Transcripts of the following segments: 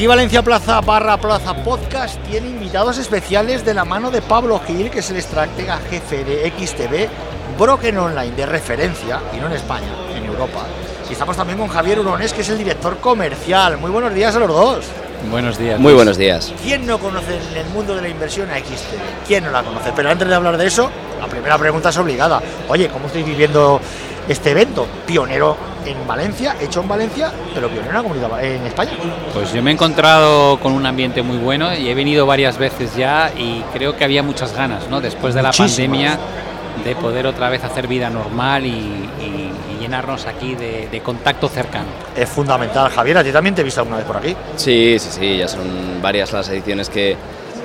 Aquí Valencia Plaza barra Plaza Podcast tiene invitados especiales de la mano de Pablo Gil, que es el estratega jefe de XTV, Broken Online de referencia, y no en España, en Europa. Y estamos también con Javier Urones, que es el director comercial. Muy buenos días a los dos. Buenos días. Muy buenos días. ¿Quién no conoce en el mundo de la inversión a XTV? ¿Quién no la conoce? Pero antes de hablar de eso, la primera pregunta es obligada. Oye, ¿cómo estáis viviendo este evento? Pionero en Valencia, hecho en Valencia, pero pionero en la comunidad en España. Pues yo me he encontrado con un ambiente muy bueno y he venido varias veces ya y creo que había muchas ganas, ¿no? Después de la Muchísimas. pandemia de poder otra vez hacer vida normal y, y- y llenarnos aquí de, de contacto cercano. Es fundamental. Javier, a ti también te he visto alguna vez por aquí. Sí, sí, sí, ya son varias las ediciones que,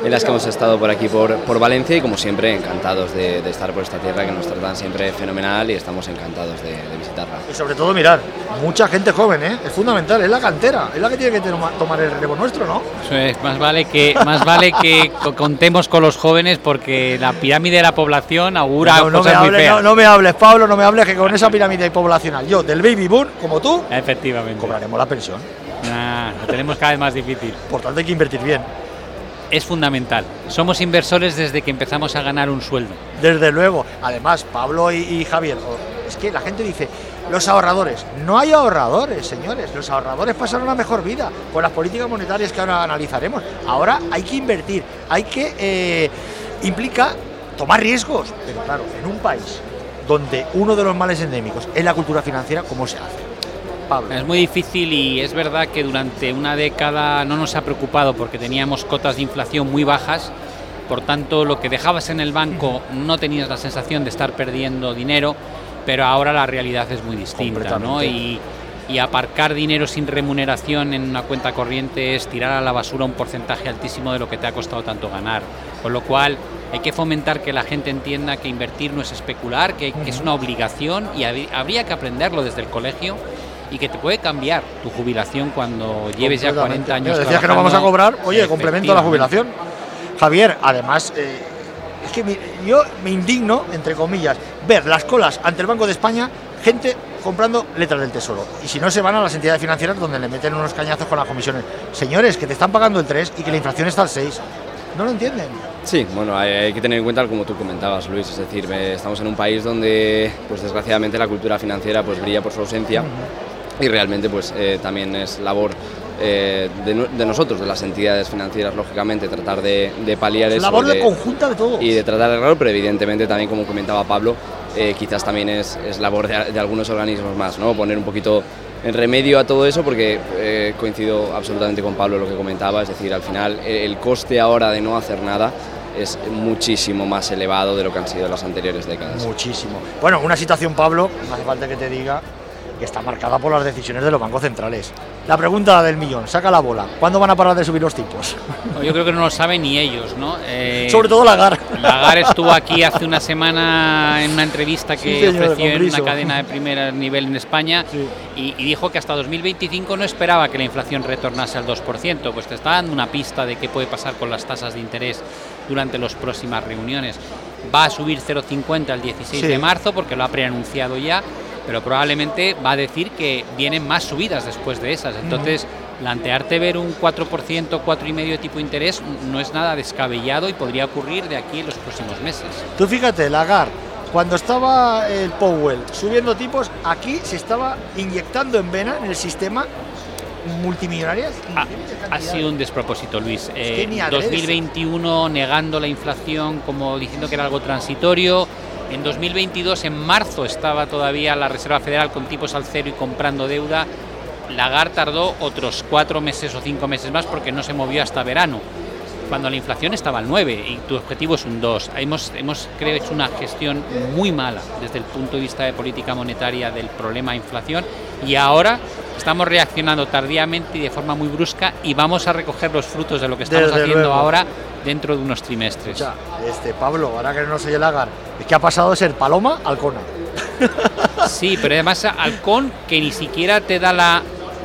en las que hemos estado por aquí por, por Valencia y como siempre encantados de, de estar por esta tierra que nos tratan siempre fenomenal y estamos encantados de, de visitarla. Y sobre todo, mirar, mucha gente joven, ¿eh? Es fundamental, es la cantera, es la que tiene que toma- tomar el relevo nuestro, ¿no? Eso es, más vale que más vale que co- contemos con los jóvenes porque la pirámide de la población augura no, no me cosas muy hables, feas. no, no me hables, Pablo, no me hables, que con esa pirámide poblacional, yo del baby boom, como tú, Efectivamente. cobraremos la pensión. Ah, lo tenemos cada vez más difícil. Por tanto, hay que invertir bien. Es fundamental. Somos inversores desde que empezamos a ganar un sueldo. Desde luego. Además, Pablo y, Javier, es que la gente dice, los ahorradores. No hay ahorradores, señores. Los ahorradores pasan una mejor vida por las políticas monetarias que ahora analizaremos. Ahora hay que invertir, hay que... eh, implica tomar riesgos. Pero claro, en un país donde uno de los males endémicos es la cultura financiera, ¿cómo se hace? Pablo. Es muy difícil y es verdad que durante una década no nos ha preocupado porque teníamos cotas de inflación muy bajas. Por tanto, lo que dejabas en el banco no tenías la sensación de estar perdiendo dinero, pero ahora la realidad es muy distinta, ¿no? Y, y aparcar dinero sin remuneración en una cuenta corriente es tirar a la basura un porcentaje altísimo de lo que te ha costado tanto ganar. Con lo cual, hay que fomentar que la gente entienda que invertir no es especular, que, que es una obligación y habrí- habría que aprenderlo desde el colegio y que te puede cambiar tu jubilación cuando lleves ya 40 años. Decías que no vamos a cobrar, oye, complemento a la jubilación. Javier, además, eh, es que yo me indigno, entre comillas, ver las colas ante el Banco de España, gente comprando letras del Tesoro. Y si no, se van a las entidades financieras donde le meten unos cañazos con las comisiones. Señores, que te están pagando el 3 y que la inflación está al 6. No lo entienden. Sí, bueno, hay, hay que tener en cuenta, como tú comentabas, Luis, es decir, eh, estamos en un país donde, pues desgraciadamente, la cultura financiera pues brilla por su ausencia y realmente, pues eh, también es labor eh, de, no- de nosotros, de las entidades financieras, lógicamente, tratar de, de paliar Es eso labor de conjunta de todos. y de tratar de error, pero evidentemente también, como comentaba Pablo, eh, quizás también es, es labor de, de algunos organismos más, ¿no? Poner un poquito en remedio a todo eso, porque eh, coincido absolutamente con Pablo lo que comentaba, es decir, al final el, el coste ahora de no hacer nada es muchísimo más elevado de lo que han sido las anteriores décadas. Muchísimo. Bueno, una situación, Pablo, no hace falta que te diga, que está marcada por las decisiones de los bancos centrales. La pregunta del millón, saca la bola. ¿Cuándo van a parar de subir los tipos? Yo creo que no lo saben ni ellos, ¿no? Eh, Sobre todo la GAR. Lagar estuvo aquí hace una semana en una entrevista que Sí, señor, ofreció en una cadena de primer nivel en España Sí. y, y dijo que hasta 2025 no esperaba que la inflación retornase al 2%, pues te está dando una pista de qué puede pasar con las tasas de interés durante las próximas reuniones. Va a subir 0,50 el 16 Sí. de marzo porque lo ha preanunciado ya, pero probablemente va a decir que vienen más subidas después de esas. Entonces, plantearte ver un 4%, 4,5% de tipo de interés no es nada descabellado y podría ocurrir de aquí en los próximos meses. Tú fíjate, la GAR, cuando estaba el Powell subiendo tipos, aquí se estaba inyectando en vena en el sistema multimillonarias. Ha, ha sido un despropósito, Luis. que Eh, adrede se- 2021 negando la inflación como diciendo que era algo transitorio. En 2022, en marzo, estaba todavía la Reserva Federal con tipos al cero y comprando deuda. Lagarde tardó otros cuatro meses o cinco meses más porque no se movió hasta verano, cuando la inflación estaba al 9 y tu objetivo es un 2. Hemos, hemos creo, hecho una gestión muy mala desde el punto de vista de política monetaria del problema de inflación y ahora estamos reaccionando tardíamente y de forma muy brusca y vamos a recoger los frutos de lo que estamos Desde haciendo luego. ahora dentro de unos trimestres. Este Pablo, ahora que no soy el Agar, es que ha pasado de ser paloma a. Sí, pero además halcón que ni siquiera te da la...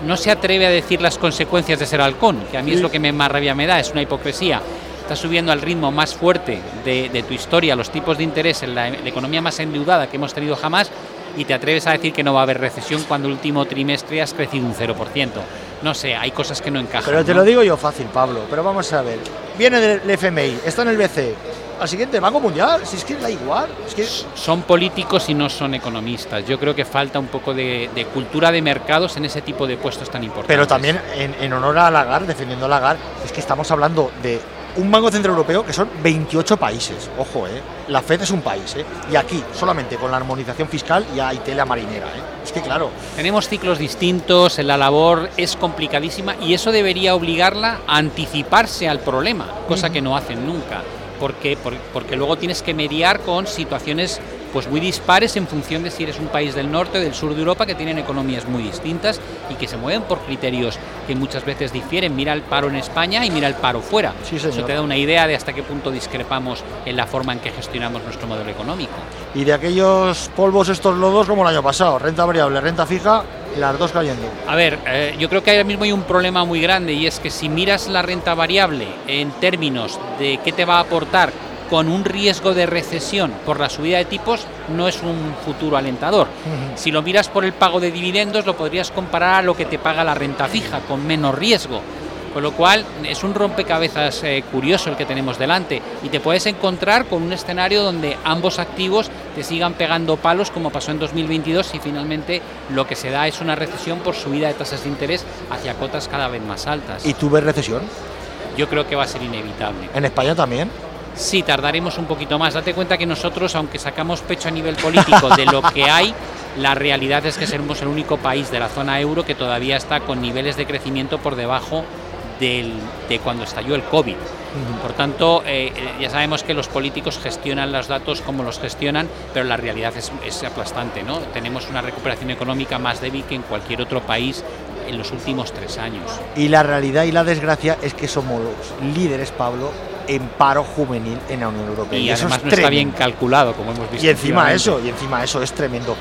No se atreve a decir las consecuencias de ser halcón, que a mí es lo que me más rabia me da, es una hipocresía. Estás subiendo al ritmo más fuerte de, de tu historia los tipos de interés en la, la economía más endeudada que hemos tenido jamás y te atreves a decir que no va a haber recesión cuando el último trimestre has crecido un 0%. No sé, hay cosas que no encajan. Pero te ¿no? lo digo yo fácil, Pablo. Pero vamos a ver. Viene del FMI, está en el BCE. Al siguiente, Banco Mundial. Si es que da igual. Es que Son políticos y no son economistas. Yo creo que falta un poco de, de cultura de mercados en ese tipo de puestos tan importantes. Pero también en, en honor a Lagarde, defendiendo a Lagarde, es que estamos hablando de un Banco Central Europeo que son 28 países. Ojo, ¿eh? La Fed es un país, ¿eh? Y aquí, solamente con la armonización fiscal, ya hay tela marinera, ¿eh? Es que claro, Tenemos ciclos distintos, la labor es complicadísima y eso debería obligarla a anticiparse al problema, cosa que no hacen nunca. Porque, por- porque luego tienes que mediar con situaciones pues muy dispares en función de si eres un país del norte o del sur de Europa que tienen economías muy distintas y que se mueven por criterios que muchas veces difieren. Mira el paro en España y mira el paro fuera. Sí. Eso te da una idea de hasta qué punto discrepamos en la forma en que gestionamos nuestro modelo económico. y de aquellos polvos estos lodos como el año pasado, renta variable, renta fija, las dos cayendo. A ver, eh, yo creo que ahora mismo hay un problema muy grande y es que si miras la renta variable en términos de qué te va a aportar con un riesgo de recesión por la subida de tipos, no es un futuro alentador. Si lo miras por el pago de dividendos, lo podrías comparar a lo que te paga la renta fija, con menos riesgo. Con lo cual es un rompecabezas eh, curioso el que tenemos delante y te puedes encontrar con un escenario donde ambos activos te sigan pegando palos como pasó en 2022 y finalmente lo que se da es una recesión por subida de tasas de interés hacia cotas cada vez más altas. ¿Y tú ves recesión? Yo creo que va a ser inevitable. ¿En España también? Sí, tardaremos un poquito más. Date cuenta que nosotros, aunque sacamos pecho a nivel político de lo que hay, la realidad es que seremos el único país de la zona euro que todavía está con niveles de crecimiento por debajo del- de cuando estalló el COVID. Por tanto, eh, ya sabemos que los políticos gestionan los datos como los gestionan, pero la realidad es, es aplastante. ¿no? Tenemos una recuperación económica más débil que en cualquier otro país en los últimos tres años. Y la realidad y la desgracia es que somos los líderes, Pablo, en paro juvenil en la Unión Europea. Y, eso además es no está bien calculado, como hemos visto. Y encima eso, y encima eso es tremendo.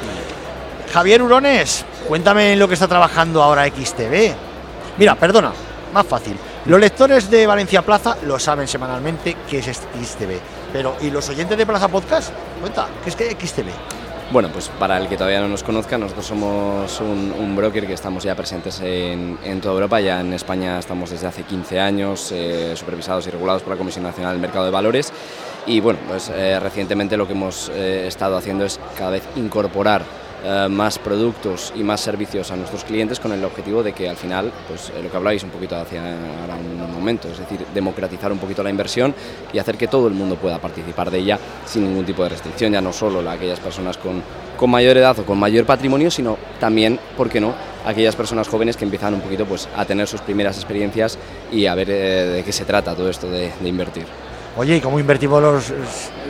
Javier Urones, cuéntame en lo que está trabajando ahora XTV. Mira, perdona, más fácil. Los lectores de Valencia Plaza lo saben semanalmente que es XTV. Pero, ¿y los oyentes de Plaza Podcast? Cuenta, ¿qué es que XTV? Bueno, pues para el que todavía no nos conozca, nosotros somos un, broker que estamos ya presentes en, en toda Europa. Ya en España estamos desde hace 15 años, eh, supervisados y regulados por la Comisión Nacional del Mercado de Valores. Y bueno, pues eh, recientemente lo que hemos eh, estado haciendo es cada vez incorporar eh, más productos y más servicios a nuestros clientes con el objetivo de que al final, pues eh, lo que hablabais un poquito hacia ahora un momento, es decir, democratizar un poquito la inversión y hacer que todo el mundo pueda participar de ella sin ningún tipo de restricción, ya no solo la- aquellas personas con, con mayor edad o con mayor patrimonio, sino también, ¿por qué no?, aquellas personas jóvenes que empiezan un poquito pues, a tener sus primeras experiencias y a ver eh, de qué se trata todo esto de invertir. Oye, ¿y cómo invertimos los,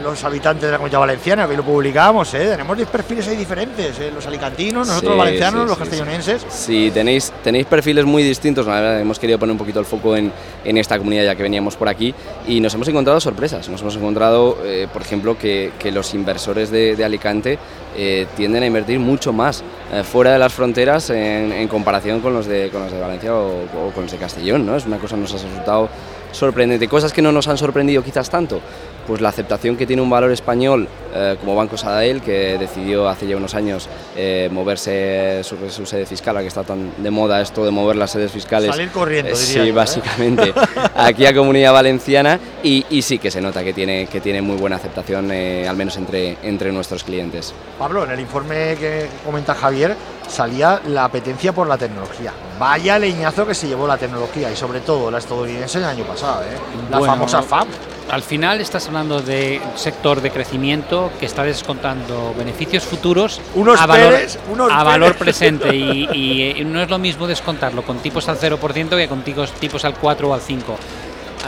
los habitantes de la comunidad valenciana? Que lo publicamos, ¿eh? Tenemos 10 perfiles ahí diferentes, ¿eh? Los alicantinos, nosotros Sí, los valencianos, sí, los castellonenses. Sí, tenéis, tenéis perfiles muy distintos, la verdad, hemos querido poner un poquito el foco en, en esta comunidad ya que veníamos por aquí y nos hemos encontrado sorpresas, nos hemos encontrado, eh, por ejemplo, que, que los inversores de, de Alicante eh, tienden a invertir mucho más fuera de las fronteras en, en comparación con los de, con los de Valencia o, o con los de Castellón, ¿no? Es una cosa que nos ha resultado sorprendente. Cosas que no nos han sorprendido quizás tanto, pues la aceptación que tiene un valor español eh, como Banco Sabadell, que decidió hace ya unos años eh, moverse su, su sede fiscal, a que está tan de moda esto de mover las sedes fiscales. Salir corriendo, Eh, diría Sí, yo, ¿eh? básicamente, aquí a Comunidad Valenciana y, y sí que se nota que tiene, que tiene muy buena aceptación, eh, al menos entre, entre nuestros clientes. Pablo, en el informe que comenta Javier salía la apetencia por la tecnología. Vaya leñazo que se llevó la tecnología y sobre todo la estadounidense el año pasado, ¿eh? la Bueno, famosa FAB. Al final estás hablando de un sector de crecimiento que está descontando beneficios futuros Unos a, valor, unos a valor presente y, y, eh, no es lo mismo descontarlo con tipos al 0% que con tipos, tipos al 4 o al 5.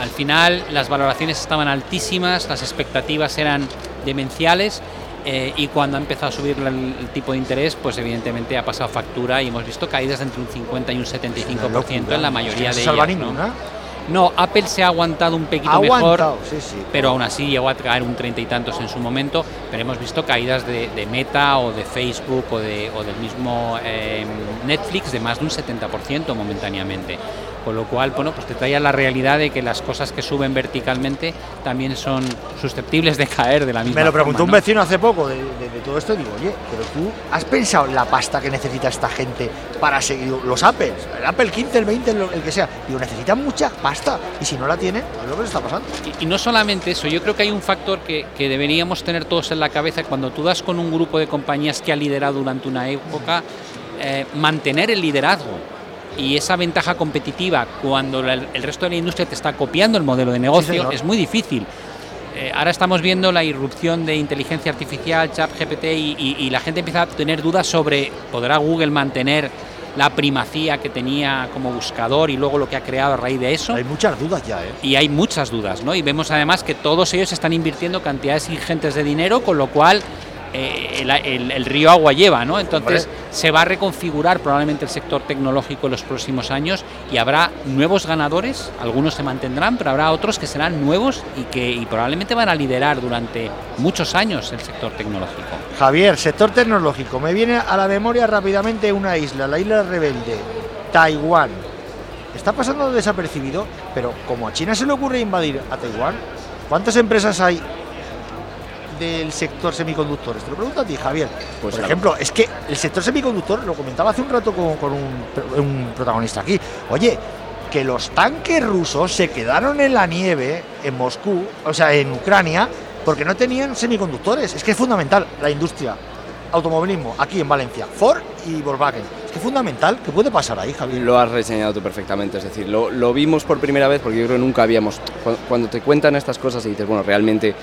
Al final las valoraciones estaban altísimas, las expectativas eran demenciales eh, y cuando ha empezado a subir el, el tipo de interés, pues evidentemente ha pasado factura y hemos visto caídas de entre un 50 y un 75% en la mayoría de ellas. ¿no? No, Apple se ha aguantado un poquito mejor, aguantado, sí, sí. pero aún así llegó a caer un treinta y tantos en su momento. Pero hemos visto caídas de, de Meta o de Facebook o, de, o del mismo eh, Netflix de más de un 70% momentáneamente. Con lo cual, bueno, pues te traía la realidad de que las cosas que suben verticalmente también son susceptibles de caer de la misma Me lo preguntó forma, un ¿no? vecino hace poco de, de- de todo esto y digo, oye, pero tú has pensado en la pasta que necesita esta gente para seguir los Apples, el Apple 15, el 20, el, el que sea. Digo, necesitan mucha pasta y si no la tienen, es lo que les está pasando. Y, y no solamente eso, yo creo que hay un factor que, que deberíamos tener todos en la cabeza cuando tú das con un grupo de compañías que ha liderado durante una época, eh, mantener el liderazgo y esa ventaja competitiva cuando el resto de la industria te está copiando el modelo de negocio señor. es muy difícil. Eh, ahora estamos viendo la irrupción de inteligencia artificial, chat GPT, y, y- y la gente empieza a tener dudas sobre, ¿podrá Google mantener la primacía que tenía como buscador y luego lo que ha creado a raíz de eso? Hay muchas dudas ya, ¿eh? y hay muchas dudas, ¿no? Y vemos además que todos ellos están invirtiendo cantidades ingentes de dinero, con lo cual eh, el, el- el río agua lleva, ¿no? Entonces se va a reconfigurar probablemente el sector tecnológico en los próximos años y habrá nuevos ganadores, algunos se mantendrán, pero habrá otros que serán nuevos y que y probablemente van a liderar durante muchos años el sector tecnológico. Javier, sector tecnológico. Me viene a la memoria rápidamente una isla, la isla rebelde, Taiwán. Está pasando desapercibido, pero como a China se le ocurre invadir a Taiwán, ¿cuántas empresas hay del sector semiconductores? Te lo pregunto a ti, Javier. Pues Por ejemplo, es que el sector semiconductor, lo comentaba hace un rato con, con un, un protagonista aquí, oye, que los tanques rusos se quedaron en la nieve en Moscú, o sea, en Ucrania, porque no tenían semiconductores. Es que es fundamental la industria, automovilismo, aquí en Valencia, Ford y Volkswagen. Es que fundamental. ¿Qué puede pasar ahí, Javier? Lo has reseñado tú perfectamente, es decir, lo, lo vimos por primera vez porque yo creo que nunca habíamos, cu- cuando te cuentan estas cosas y dices, bueno, realmente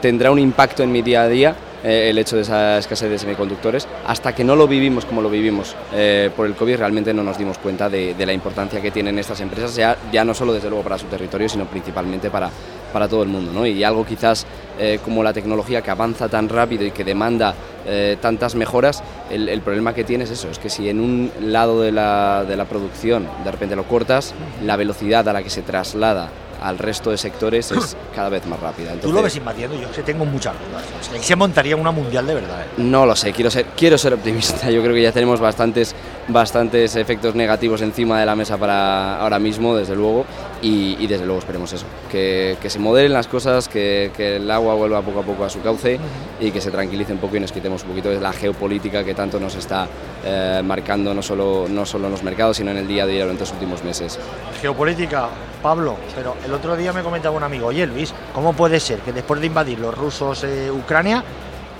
tendrá un impacto en mi día a día eh, el hecho de esa escasez de semiconductores, hasta que no lo vivimos como lo vivimos eh, por el COVID, realmente no nos dimos cuenta de, de la importancia que tienen estas empresas, ya, ya no solo desde luego para su territorio, sino principalmente para, para todo el mundo. ¿no? Y algo quizás eh, como la tecnología que avanza tan rápido y que demanda eh, tantas mejoras, el, el problema que tienes es eso, es que si en un lado de la, de la producción de repente lo cortas, la velocidad a la que se traslada al resto de sectores es cada vez más rápida. Tú Entonces, lo ves invadiendo, yo que tengo muchas dudas. Ahí se montaría una mundial de verdad. ¿eh? No lo sé, quiero ser, quiero ser optimista. Yo creo que ya tenemos bastantes, bastantes efectos negativos encima de la mesa para ahora mismo, desde luego, y, desde luego esperemos eso, que, que se moderen las cosas, que, que el agua vuelva poco a poco a su cauce y que se tranquilice un poco y nos quitemos un poquito de la geopolítica que tanto nos está eh, marcando no solo, no solo en los mercados, sino en el día a día durante los últimos meses. Geopolítica, Pablo, pero el otro día me comentaba un amigo, oye Luis, ¿cómo puede ser que después de invadir los rusos eh, Ucrania,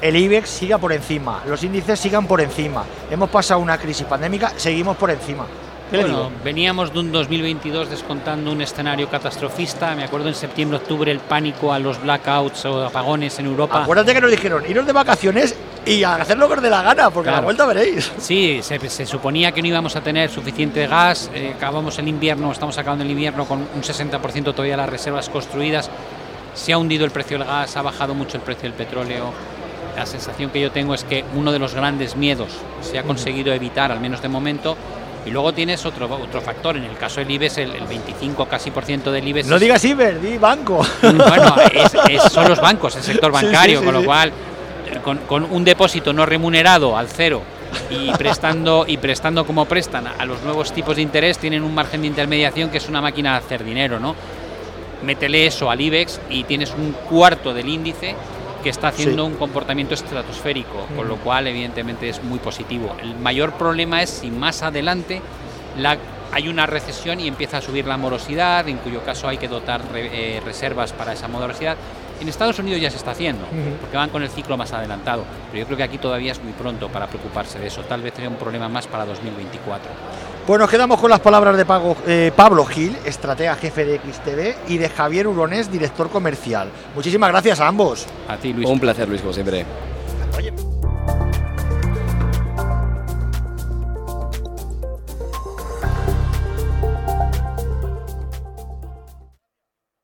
el IBEX siga por encima, los índices sigan por encima? Hemos pasado una crisis pandémica, seguimos por encima. ¿Qué le Bueno, veníamos de un 2022 descontando un escenario catastrofista. Me acuerdo en septiembre, octubre el pánico a los blackouts o apagones en Europa. Acuérdate que nos dijeron iros de vacaciones y hacer lo que os dé la gana, porque a la Claro. vuelta veréis. Sí, se, se suponía que no íbamos a tener suficiente gas. eh, acabamos el invierno, estamos acabando el invierno con un 60% todavía de las reservas construidas. Se ha hundido el precio del gas, ha bajado mucho el precio del petróleo. La sensación que yo tengo es que uno de los grandes miedos se ha conseguido evitar, al menos de momento. Y luego tienes otro, otro factor. En el caso del IBEX, el, el 25 casi por ciento del IBEX No es- digas Iber, di banco. bueno, es- es- son los bancos, el sector Sí, sí, bancario, sí, con lo cual, con, con un depósito no remunerado al cero y prestando, y prestando como prestan a los nuevos tipos de interés, tienen un margen de intermediación que es una máquina de hacer dinero, ¿no? Métele eso al IBEX y tienes un cuarto del índice que está haciendo Sí. un comportamiento estratosférico, con Mm. lo cual evidentemente es muy positivo. El mayor problema es si más adelante la- hay una recesión y empieza a subir la morosidad, en cuyo caso hay que dotar re- eh, reservas para esa morosidad. En Estados Unidos ya se está haciendo, porque van con el ciclo más adelantado, pero yo creo que aquí todavía es muy pronto para preocuparse de eso. Tal vez sea un problema más para 2024. Pues nos quedamos con las palabras de Pago- eh, Pablo Gil, estratega jefe de XTV, y de Javier Urones, director comercial. Muchísimas gracias a ambos. A ti, Luis. Un placer, Luis, como siempre. Oye.